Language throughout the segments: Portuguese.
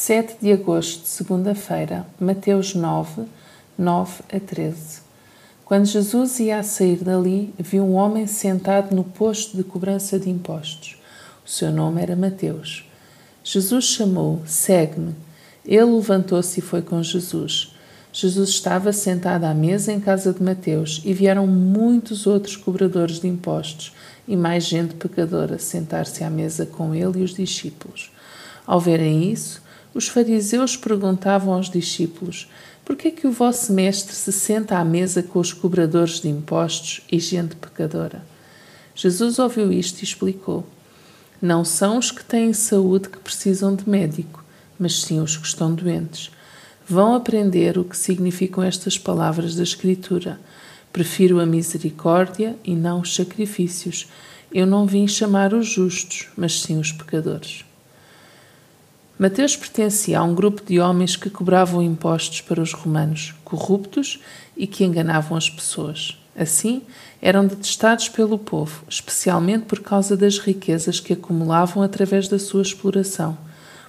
7 de agosto, segunda-feira, Mateus 9, 9 a 13. Quando Jesus ia a sair dali, viu um homem sentado no posto de cobrança de impostos. O seu nome era Mateus. Jesus chamou: Segue-me. Ele levantou-se e foi com Jesus. Jesus estava sentado à mesa em casa de Mateus e vieram muitos outros cobradores de impostos e mais gente pecadora sentar-se à mesa com ele e os discípulos. Ao verem isso, os fariseus perguntavam aos discípulos: Por que é que o vosso mestre se senta à mesa com os cobradores de impostos e gente pecadora? Jesus ouviu isto e explicou: Não são os que têm saúde que precisam de médico, mas sim os que estão doentes. Vão aprender o que significam estas palavras da Escritura. Prefiro a misericórdia e não os sacrifícios. Eu não vim chamar os justos, mas sim os pecadores. Mateus pertencia a um grupo de homens que cobravam impostos para os romanos, corruptos e que enganavam as pessoas. Assim, eram detestados pelo povo, especialmente por causa das riquezas que acumulavam através da sua exploração.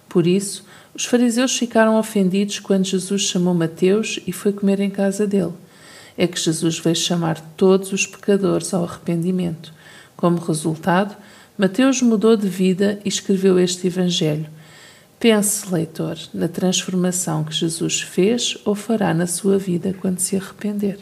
Por isso, os fariseus ficaram ofendidos quando Jesus chamou Mateus e foi comer em casa dele. É que Jesus veio chamar todos os pecadores ao arrependimento. Como resultado, Mateus mudou de vida e escreveu este Evangelho Pense, leitor, na transformação que Jesus fez ou fará na sua vida quando se arrepender.